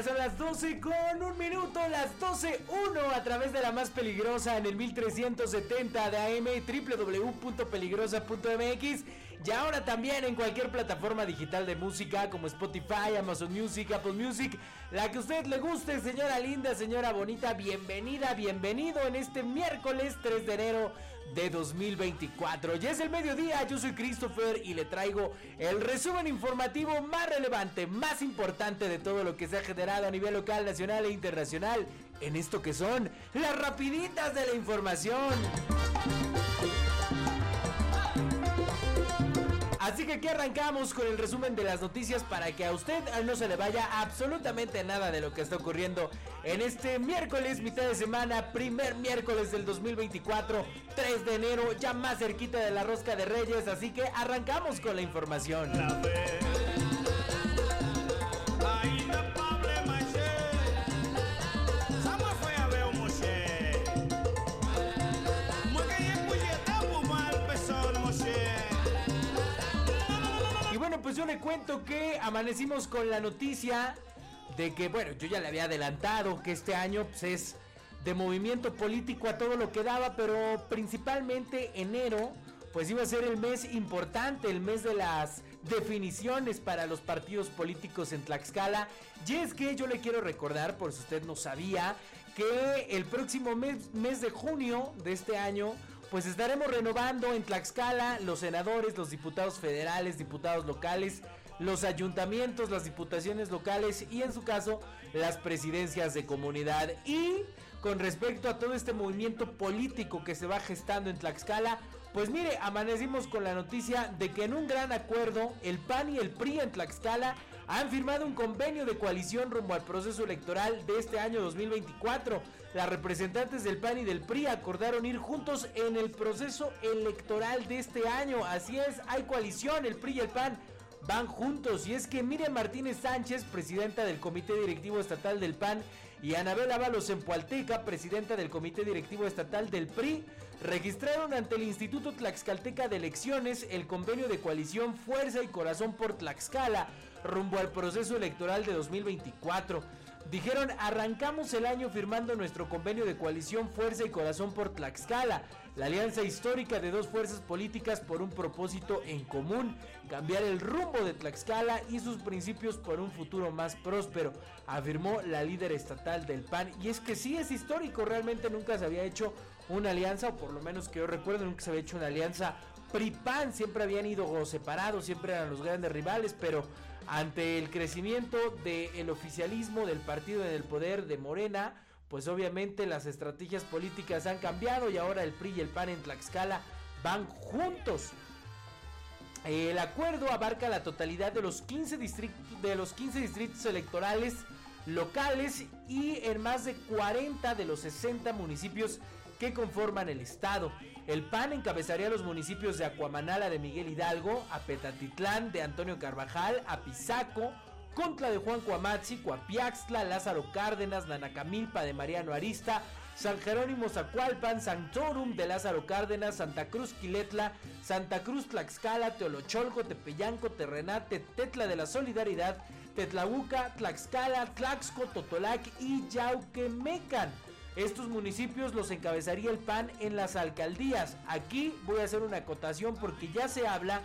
Ya son las 12 con un minuto, las 12.1 a través de la más peligrosa en el 1370 de AM www.peligrosa.mx y ahora también en cualquier plataforma digital de música como Spotify, Amazon Music, Apple Music, la que usted le guste, señora linda, señora bonita, bienvenida, bienvenido en este miércoles 3 de enero de 2024. Ya es el mediodía, yo soy Christopher y le traigo el resumen informativo más relevante, más importante de todo lo que se ha generado a nivel local, nacional e internacional en esto que son las rapiditas de la información. Que aquí arrancamos con el resumen de las noticias para que a usted no se le vaya absolutamente nada de lo que está ocurriendo en este miércoles, mitad de semana, primer miércoles del 2024, 3 de enero, ya más cerquita de la rosca de Reyes. Así que arrancamos con la información. Yo le cuento que amanecimos con la noticia de que, bueno, yo ya le había adelantado que este año pues, es de movimiento político a todo lo que daba, pero principalmente enero, pues iba a ser el mes importante, el mes de las definiciones para los partidos políticos en Tlaxcala. Y es que yo le quiero recordar, por si usted no sabía, que el próximo mes, mes de junio de este año pues estaremos renovando en Tlaxcala los senadores, los diputados federales, diputados locales, los ayuntamientos, las diputaciones locales y en su caso las presidencias de comunidad. Y con respecto a todo este movimiento político que se va gestando en Tlaxcala, pues mire, amanecimos con la noticia de que en un gran acuerdo el PAN y el PRI en Tlaxcala han firmado un convenio de coalición rumbo al proceso electoral de este año 2024. Las representantes del PAN y del PRI acordaron ir juntos en el proceso electoral de este año. Así es, hay coalición, el PRI y el PAN van juntos. Y es que Miriam Martínez Sánchez, presidenta del Comité Directivo Estatal del PAN, y Anabel Ábalos en Pualteca, presidenta del Comité Directivo Estatal del PRI, registraron ante el Instituto Tlaxcalteca de Elecciones el convenio de coalición Fuerza y Corazón por Tlaxcala rumbo al proceso electoral de 2024. Dijeron, arrancamos el año firmando nuestro convenio de coalición Fuerza y Corazón por Tlaxcala, la alianza histórica de dos fuerzas políticas por un propósito en común, cambiar el rumbo de Tlaxcala y sus principios por un futuro más próspero, afirmó la líder estatal del PAN. Y es que sí es histórico, realmente nunca se había hecho una alianza, o por lo menos que yo recuerdo, nunca se había hecho una alianza PRI-PAN, siempre habían ido separados, siempre eran los grandes rivales, pero ante el crecimiento del oficialismo del partido en el poder de Morena, pues obviamente las estrategias políticas han cambiado y ahora el PRI y el PAN en Tlaxcala van juntos. El acuerdo abarca la totalidad de los 15 distritos, de los 15 distritos electorales locales y en más de 40 de los 60 municipios que conforman el estado. El PAN encabezaría los municipios de Acuamanala de Miguel Hidalgo, Apetatitlán de Antonio Carvajal, Apizaco, Contla de Juan Cuamatzi, Cuapiaxtla, Lázaro Cárdenas, Nanacamilpa de Mariano Arista, San Jerónimo Zacualpan, Santorum de Lázaro Cárdenas, Santa Cruz Quiletla, Santa Cruz Tlaxcala, Teolocholco, Tepeyanco, Terrenate, Tetla de la Solidaridad, Tetlahuca, Tlaxcala, Tlaxco, Totolac y Yauquemecan. Estos municipios los encabezaría el PAN en las alcaldías. Aquí voy a hacer una acotación porque ya se habla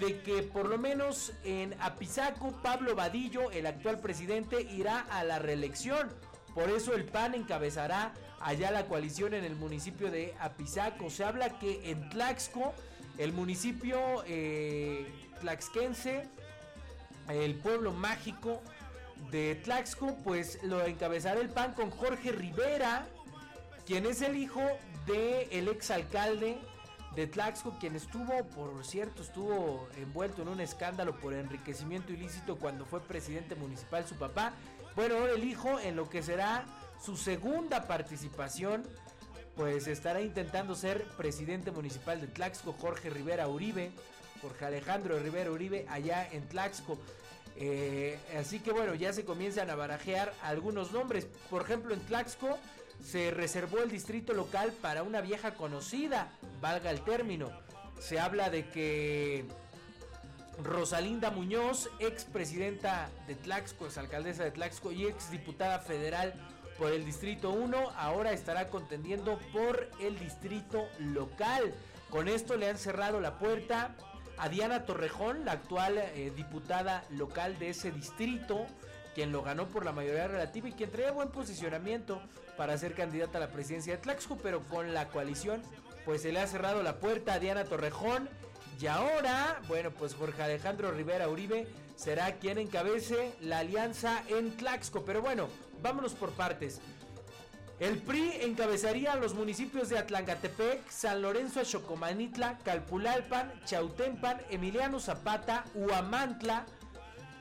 de que por lo menos en Apizaco Pablo Vadillo, el actual presidente, irá a la reelección. Por eso el PAN encabezará allá la coalición en el municipio de Apizaco. Se habla que en Tlaxco, el municipio eh, tlaxquense, el pueblo mágico, de Tlaxco, pues lo encabezará el PAN con Jorge Rivera, quien es el hijo del ex exalcalde de Tlaxco, quien estuvo, por cierto, estuvo envuelto en un escándalo por enriquecimiento ilícito cuando fue presidente municipal su papá. Bueno, el hijo, en lo que será su segunda participación, pues estará intentando ser presidente municipal de Tlaxco, Jorge Rivera Uribe. Jorge Alejandro Rivera Uribe, allá en Tlaxco. Eh, así que bueno, ya se comienzan a barajear algunos nombres. Por ejemplo, en Tlaxco se reservó el distrito local para una vieja conocida, valga el término. Se habla de que Rosalinda Muñoz, ex presidenta de Tlaxco, ex alcaldesa de Tlaxco y ex diputada federal por el distrito 1, ahora estará contendiendo por el distrito local. Con esto le han cerrado la puerta a Diana Torrejón, la actual eh, diputada local de ese distrito, quien lo ganó por la mayoría relativa y quien traía buen posicionamiento para ser candidata a la presidencia de Tlaxco, pero con la coalición pues se le ha cerrado la puerta a Diana Torrejón y ahora, bueno, pues Jorge Alejandro Rivera Uribe será quien encabece la alianza en Tlaxco, pero bueno, vámonos por partes. El PRI encabezaría los municipios de Atlangatepec, San Lorenzo, Xocomanitla, Calpulalpan, Chautempan, Emiliano Zapata, Huamantla,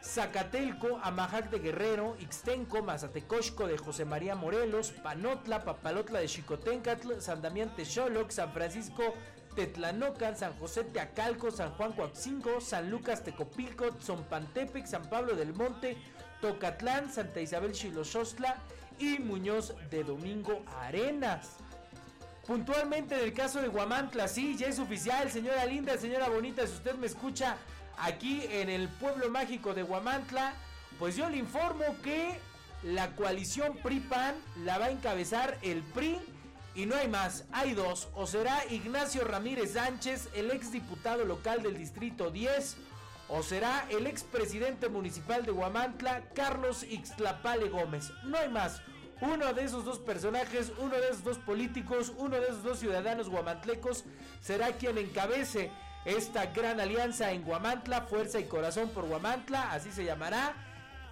Zacatelco, Amajac de Guerrero, Ixtenco, Mazatecoxco de José María Morelos, Panotla, Papalotla de Chicotencatl, San Damián Texoloc, San Francisco Tetlanocan, San José Teacalco, San Juan Coaxingo, San Lucas Tecopilco, Zompantepec, San Pablo del Monte, Tocatlán, Santa Isabel Xiloxostla y Muñoz de Domingo Arenas. Puntualmente en el caso de Guamantla, sí, ya es oficial, señora linda, señora bonita, si usted me escucha aquí en el pueblo mágico de Guamantla, pues yo le informo que la coalición PRI-PAN la va a encabezar el PRI y no hay más, hay dos, o será Ignacio Ramírez Sánchez, el ex diputado local del Distrito 10, o será el expresidente municipal de Huamantla, Carlos Ixtlapale Gómez. No hay más. Uno de esos dos personajes, uno de esos dos políticos, uno de esos dos ciudadanos guamantlecos será quien encabece esta gran alianza en Guamantla, Fuerza y Corazón por Guamantla, así se llamará.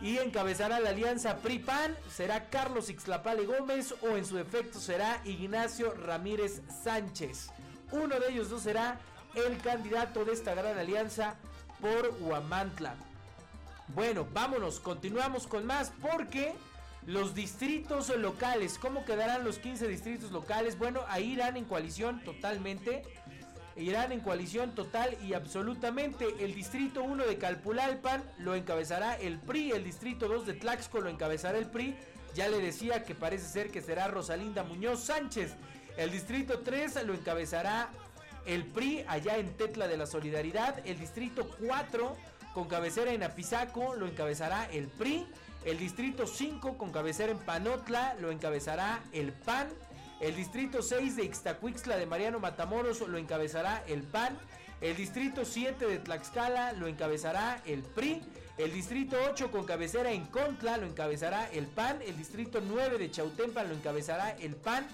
Y encabezará la alianza PRI-PAN, será Carlos Ixtlapale Gómez o en su efecto será Ignacio Ramírez Sánchez. Uno de ellos dos será el candidato de esta gran alianza por Huamantla. Bueno, vámonos, continuamos con más porque los distritos locales, ¿cómo quedarán los 15 distritos locales? Bueno, ahí irán en coalición totalmente. Irán en coalición total y absolutamente. El distrito 1 de Calpulalpan lo encabezará el PRI. El distrito 2 de Tlaxco lo encabezará el PRI. Ya le decía que parece ser que será Rosalinda Muñoz Sánchez. El distrito 3 lo encabezará el PRI allá en Tetla de la Solidaridad. El distrito 4 con cabecera en Apizaco lo encabezará el PRI. El distrito 5 con cabecera en Panotla lo encabezará el PAN. El distrito 6 de Ixtacuixtla de Mariano Matamoros lo encabezará el PAN. El distrito 7 de Tlaxcala lo encabezará el PRI. El distrito 8 con cabecera en Contla lo encabezará el PAN. El distrito 9 de Chautempan lo encabezará el PAN.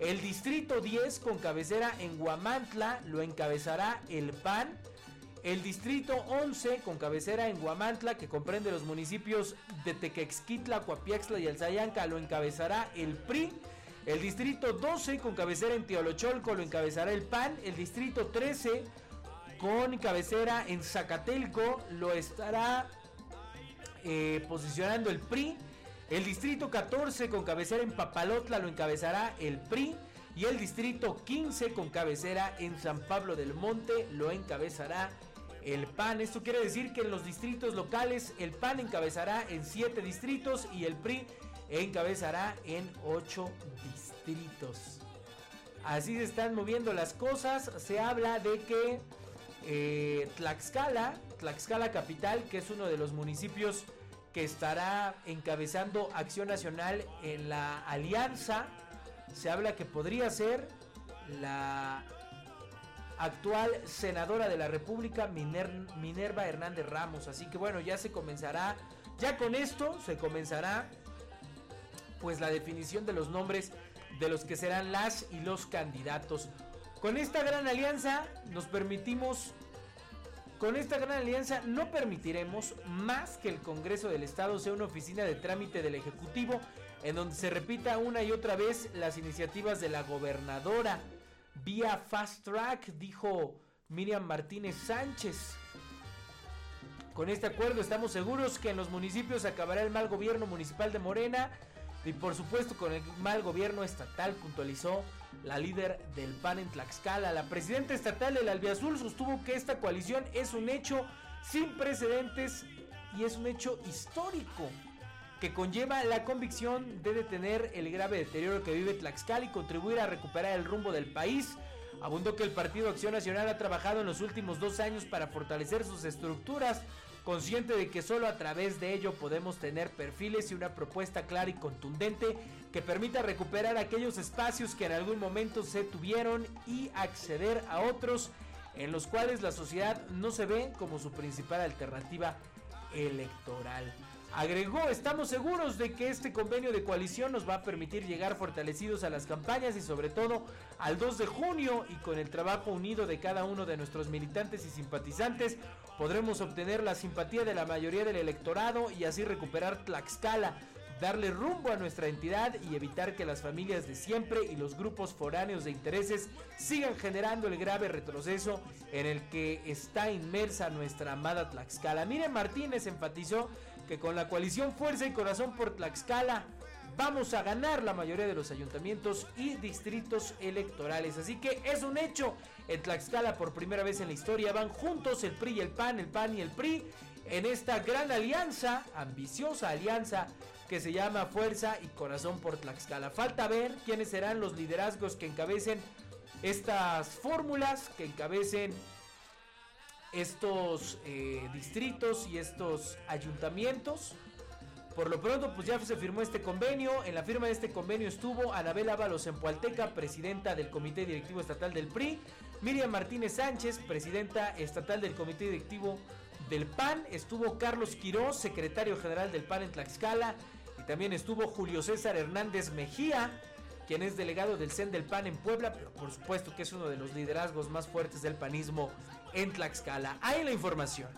El distrito 10 con cabecera en Guamantla lo encabezará el PAN. El distrito 11 con cabecera en Guamantla que comprende los municipios de Tequexquitla, Coapiaxtla y Alzayanca lo encabezará el PRI. El distrito 12 con cabecera en Teolocholco lo encabezará el PAN. El distrito 13 con cabecera en Zacatelco lo estará eh, posicionando el PRI. El distrito 14 con cabecera en Papalotla lo encabezará el PRI. Y el distrito 15 con cabecera en San Pablo del Monte lo encabezará el PAN. Esto quiere decir que en los distritos locales el PAN encabezará en 7 distritos y el PRI encabezará en 8 distritos. Así se están moviendo las cosas. Se habla de que eh, Tlaxcala, Tlaxcala Capital, que es uno de los municipios que estará encabezando Acción Nacional en la alianza, se habla que podría ser la actual senadora de la República, Minerva Hernández Ramos. Así que bueno, ya se comenzará, ya con esto se comenzará pues la definición de los nombres de los que serán las y los candidatos. Con esta gran alianza nos permitimos, con esta gran alianza no permitiremos más que el Congreso del Estado sea una oficina de trámite del Ejecutivo en donde se repita una y otra vez las iniciativas de la gobernadora vía fast track, dijo Miriam Martínez Sánchez. Con este acuerdo estamos seguros que en los municipios acabará el mal gobierno municipal de Morena y por supuesto con el mal gobierno estatal, puntualizó la líder del PAN en Tlaxcala. La presidenta estatal del Albiazul sostuvo que esta coalición es un hecho sin precedentes y es un hecho histórico que conlleva la convicción de detener el grave deterioro que vive Tlaxcala y contribuir a recuperar el rumbo del país. Abundó que el Partido Acción Nacional ha trabajado en los últimos dos años para fortalecer sus estructuras, consciente de que solo a través de ello podemos tener perfiles y una propuesta clara y contundente que permita recuperar aquellos espacios que en algún momento se tuvieron y acceder a otros en los cuales la sociedad no se ve como su principal alternativa electoral. Agregó, estamos seguros de que este convenio de coalición nos va a permitir llegar fortalecidos a las campañas y sobre todo al 2 de junio y con el trabajo unido de cada uno de nuestros militantes y simpatizantes podremos obtener la simpatía de la mayoría del electorado y así recuperar Tlaxcala, darle rumbo a nuestra entidad y evitar que las familias de siempre y los grupos foráneos de intereses sigan generando el grave retroceso en el que está inmersa nuestra amada Tlaxcala. Miren Martínez enfatizó que con la coalición Fuerza y Corazón por Tlaxcala vamos a ganar la mayoría de los ayuntamientos y distritos electorales. Así que es un hecho. En Tlaxcala por primera vez en la historia van juntos el PRI y el PAN, el PAN y el PRI en esta gran alianza, ambiciosa alianza que se llama Fuerza y Corazón por Tlaxcala. Falta ver quiénes serán los liderazgos que encabecen estas fórmulas, que encabecen estos eh, distritos y estos ayuntamientos. Por lo pronto, pues ya se firmó este convenio. En la firma de este convenio estuvo Anabel Ábalos en Pualteca, presidenta del Comité Directivo Estatal del PRI. Miriam Martínez Sánchez, presidenta estatal del Comité Directivo del PAN. Estuvo Carlos Quirós, secretario general del PAN en Tlaxcala. Y también estuvo Julio César Hernández Mejía, quien es delegado del CEN del PAN en Puebla, pero por supuesto que es uno de los liderazgos más fuertes del panismo en Tlaxcala. Hay la información.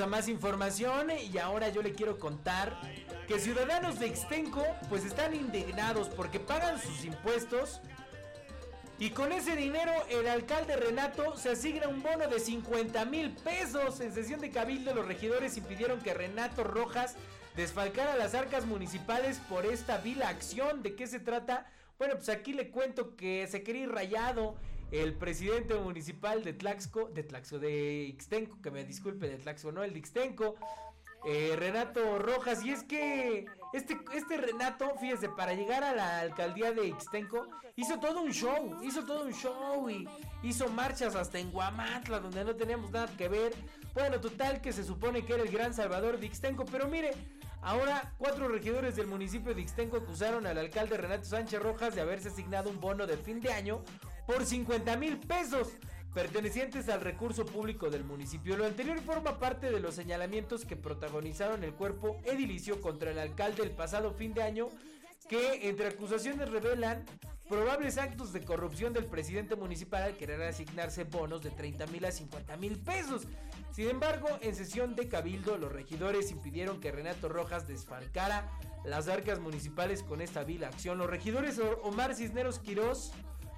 A más información y ahora yo le quiero contar que ciudadanos de Extenco pues están indignados porque pagan sus impuestos y con ese dinero el alcalde Renato se asigna un bono de 50 mil pesos. En sesión de cabildo los regidores impidieron que Renato Rojas desfalcara las arcas municipales por esta vila acción. ¿De qué se trata? Bueno, pues aquí le cuento que se quería ir rayado el presidente municipal de Tlaxco, de Tlaxco, de Ixtenco, que me disculpe, de Tlaxco, no, el de Ixtenco, eh, Renato Rojas, y es que este, este Renato, fíjese, para llegar a la alcaldía de Ixtenco, hizo todo un show, hizo todo un show y hizo marchas hasta en Guamatla, donde no teníamos nada que ver. Bueno, total que se supone que era el gran salvador de Ixtenco, pero mire, Ahora, cuatro regidores del municipio de Ixtenco acusaron al alcalde Renato Sánchez Rojas de haberse asignado un bono de fin de año por 50 mil pesos pertenecientes al recurso público del municipio. Lo anterior forma parte de los señalamientos que protagonizaron el cuerpo edilicio contra el alcalde el pasado fin de año, que entre acusaciones revelan probables actos de corrupción del presidente municipal al querer asignarse bonos de 30 mil a 50 mil pesos. Sin embargo, en sesión de cabildo, los regidores impidieron que Renato Rojas desfalcara las arcas municipales con esta vil acción. Los regidores Omar Cisneros Quirós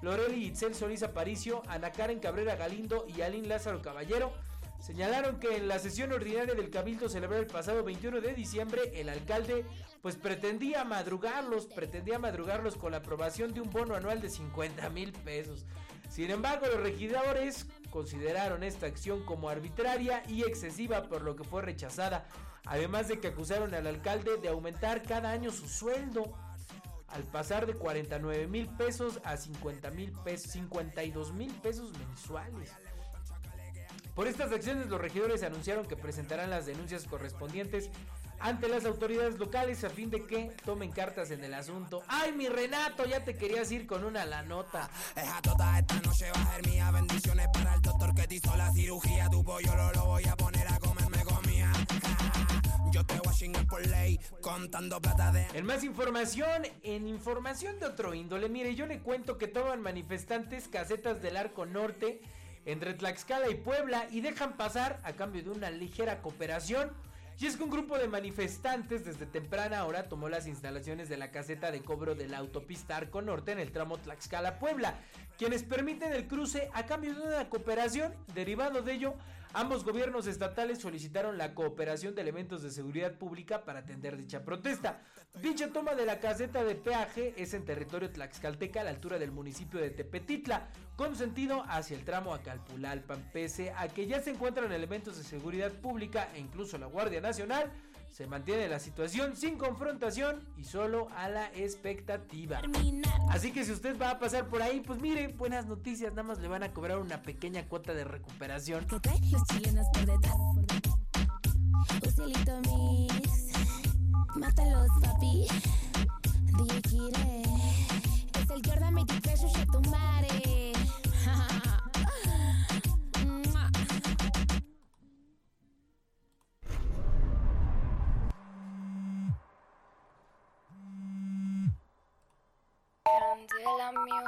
Loreli Itzel Solís Aparicio, Ana Karen Cabrera Galindo y Alín Lázaro Caballero señalaron que en la sesión ordinaria del Cabildo celebrada el pasado 21 de diciembre, el alcalde pues pretendía madrugarlos, pretendía madrugarlos con la aprobación de un bono anual de 50 mil pesos. Sin embargo, los regidores consideraron esta acción como arbitraria y excesiva, por lo que fue rechazada. Además de que acusaron al alcalde de aumentar cada año su sueldo al pasar de 49 mil pesos a 50 mil pesos, 52 mil pesos mensuales. Por estas acciones los regidores anunciaron que presentarán las denuncias correspondientes ante las autoridades locales a fin de que tomen cartas en el asunto. ¡Ay, mi Renato! Ya te querías ir con una la nota. Tota esta noche va a ser mía. Bendiciones para el doctor que hizo la cirugía. Tu pollo lo, lo voy a poner a comida. Yo contando. En más información, en información de otro índole, mire, yo le cuento que toman manifestantes casetas del Arco Norte entre Tlaxcala y Puebla y dejan pasar a cambio de una ligera cooperación y es que un grupo de manifestantes desde temprana hora tomó las instalaciones de la caseta de cobro de la autopista Arco Norte en el tramo Tlaxcala-Puebla, quienes permiten el cruce a cambio de una cooperación. Derivado de ello, ambos gobiernos estatales solicitaron la cooperación de elementos de seguridad pública para atender dicha protesta. Dicha toma de la caseta de peaje es en territorio tlaxcalteca a la altura del municipio de Tepetitla, con sentido hacia el tramo a Calpulalpan, pese a que ya se encuentran elementos de seguridad pública e incluso la Guardia Nacional, se mantiene la situación sin confrontación y solo a la expectativa. Así que si usted va a pasar por ahí, pues mire, buenas noticias, nada más le van a cobrar una pequeña cuota de recuperación. Mátalos, papi. Es el Jordan 23, yo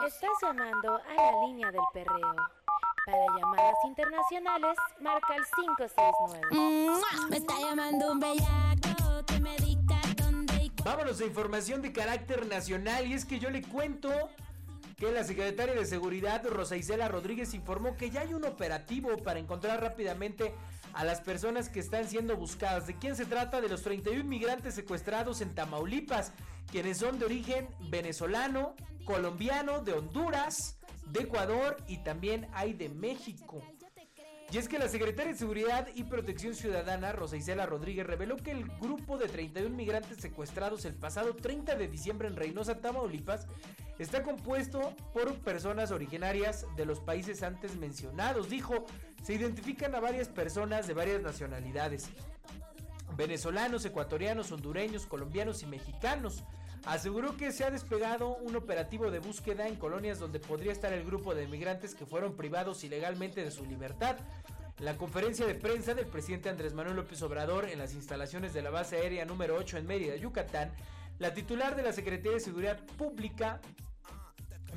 Estás llamando a la línea del perreo. Para llamadas internacionales, marca el 569. Me está llamando un bellaco que me dicta dónde y Vámonos a información de carácter nacional y es que yo le cuento que la secretaria de Seguridad, Rosa Isela Rodríguez, informó que ya hay un operativo para encontrar rápidamente a las personas que están siendo buscadas. ¿De quién se trata? De los 31 migrantes secuestrados en Tamaulipas, quienes son de origen venezolano, colombiano, de Honduras, de Ecuador y también hay de México. Y es que la secretaria de Seguridad y Protección Ciudadana, Rosa Isela Rodríguez, reveló que el grupo de 31 migrantes secuestrados el pasado 30 de diciembre en Reynosa, Tamaulipas, está compuesto por personas originarias de los países antes mencionados. Dijo, se identifican a varias personas de varias nacionalidades. Venezolanos, ecuatorianos, hondureños, colombianos y mexicanos. Aseguró que se ha despegado un operativo de búsqueda en colonias donde podría estar el grupo de migrantes que fueron privados ilegalmente de su libertad. La conferencia de prensa del presidente Andrés Manuel López Obrador en las instalaciones de la base aérea número 8 en Mérida, Yucatán, la titular de la Secretaría de Seguridad Pública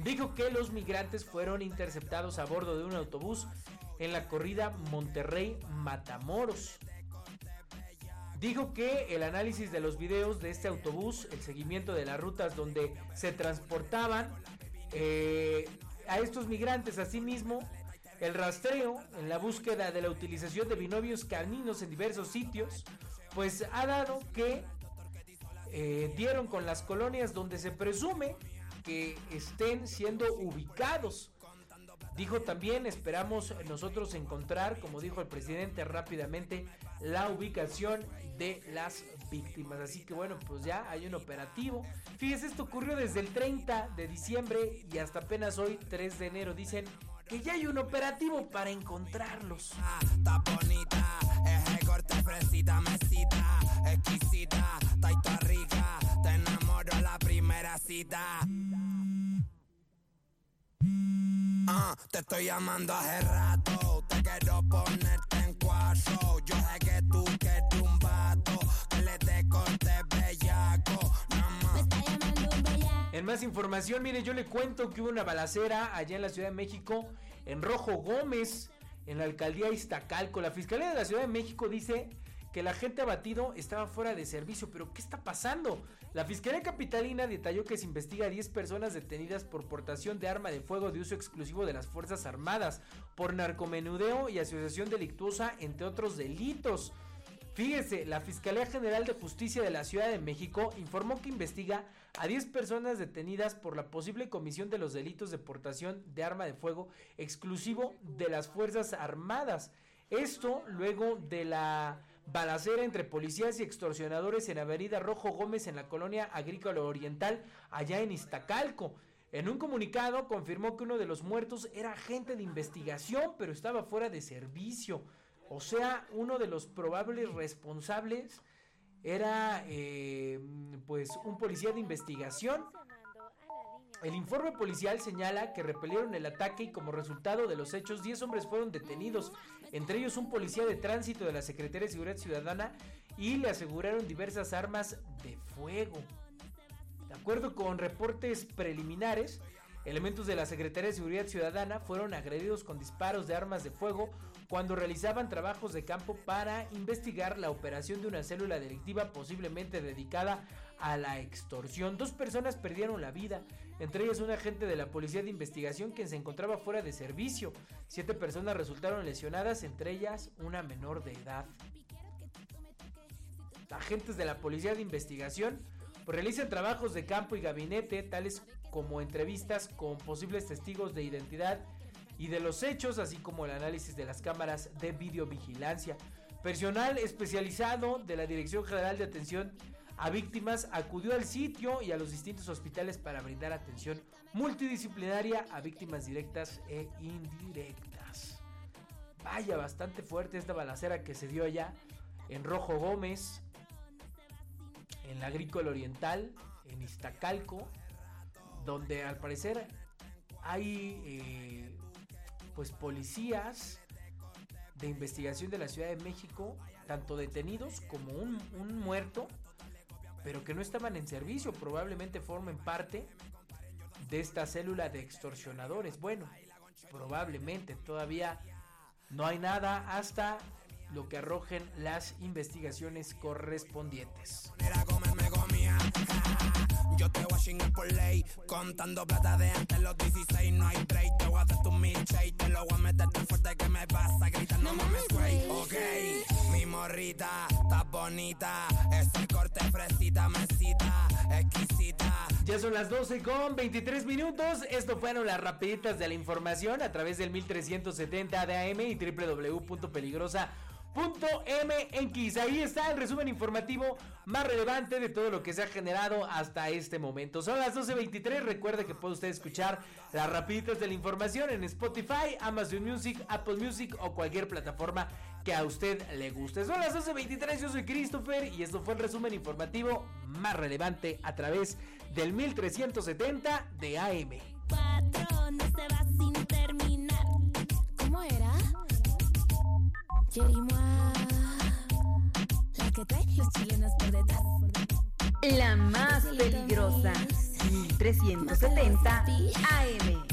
dijo que los migrantes fueron interceptados a bordo de un autobús en la corrida Monterrey-Matamoros. Dijo que el análisis de los videos de este autobús, el seguimiento de las rutas donde se transportaban eh, a estos migrantes, asimismo, el rastreo en la búsqueda de la utilización de binomios caninos en diversos sitios, pues ha dado que eh, dieron con las colonias donde se presume que estén siendo ubicados. Dijo también, esperamos nosotros encontrar, como dijo el presidente rápidamente, la ubicación de las víctimas. Así que bueno, pues ya hay un operativo. Fíjese, esto ocurrió desde el 30 de diciembre y hasta apenas hoy, 3 de enero. Dicen que ya hay un operativo para encontrarlos. Está bonita, es corte fresita, mesita, exquisita, está rica, te enamoro la primera cita. Ah, te estoy llamando hace rato, te quiero ponerte en cuatro. Yo sé que tú quieres un vato, que le te corte bellaco. En más información, mire, yo le cuento que hubo una balacera allá en la Ciudad de México, en Rojo Gómez, en la alcaldía Iztacalco. La Fiscalía de la Ciudad de México dice que el agente abatido estaba fuera de servicio. Pero ¿qué está pasando? La Fiscalía Capitalina detalló que se investiga a 10 personas detenidas por portación de arma de fuego de uso exclusivo de las Fuerzas Armadas, por narcomenudeo y asociación delictuosa, entre otros delitos. Fíjese, la Fiscalía General de Justicia de la Ciudad de México informó que investiga a 10 personas detenidas por la posible comisión de los delitos de portación de arma de fuego exclusivo de las Fuerzas Armadas. Esto luego de la balacera entre policías y extorsionadores en Avenida Rojo Gómez en la colonia agrícola oriental, allá en Iztacalco. En un comunicado confirmó que uno de los muertos era agente de investigación, pero estaba fuera de servicio. O sea, uno de los probables responsables era eh, pues un policía de investigación. El informe policial señala que repelieron el ataque y como resultado de los hechos 10 hombres fueron detenidos entre ellos un policía de tránsito de la Secretaría de Seguridad Ciudadana y le aseguraron diversas armas de fuego. De acuerdo con reportes preliminares, elementos de la Secretaría de Seguridad Ciudadana fueron agredidos con disparos de armas de fuego cuando realizaban trabajos de campo para investigar la operación de una célula delictiva posiblemente dedicada a la extorsión. Dos personas perdieron la vida, entre ellas un agente de la Policía de Investigación quien se encontraba fuera de servicio. Siete personas resultaron lesionadas, entre ellas una menor de edad. Agentes de la Policía de Investigación pues, realizan trabajos de campo y gabinete, tales como entrevistas con posibles testigos de identidad y de los hechos, así como el análisis de las cámaras de videovigilancia. Personal especializado de la Dirección General de Atención a Víctimas acudió al sitio y a los distintos hospitales para brindar atención multidisciplinaria a víctimas directas e indirectas. Vaya, bastante fuerte esta balacera que se dio allá en Rojo Gómez, en la Agrícola Oriental, en Iztacalco, donde al parecer hay eh, pues policías de investigación de la Ciudad de México, tanto detenidos como un, un muerto, pero que no estaban en servicio, probablemente formen parte de esta célula de extorsionadores. Bueno, probablemente todavía no hay nada hasta lo que arrojen las investigaciones correspondientes. Yo te voy a por ley, contando plata de antes los 16, no hay break, te voy a dar tu milkshake, te lo voy a meter tan fuerte que me vas a gritar, no mames, güey. Ok, mi morrita, está bonita, ese corte fresita, mesita, exquisita. Ya son las 12 con 23 minutos, esto fueron las rapiditas de la información a través del 1370 de AM y www.peligrosa Punto MX. Ahí está el resumen informativo más relevante de todo lo que se ha generado hasta este momento. Son las 12.23. Recuerde que puede usted escuchar las rapiditas de la información en Spotify, Amazon Music, Apple Music o cualquier plataforma que a usted le guste. Son las 12.23. Yo soy Christopher y esto fue el resumen informativo más relevante a través del 1370 de AM. La más peligrosa. 1370 AM.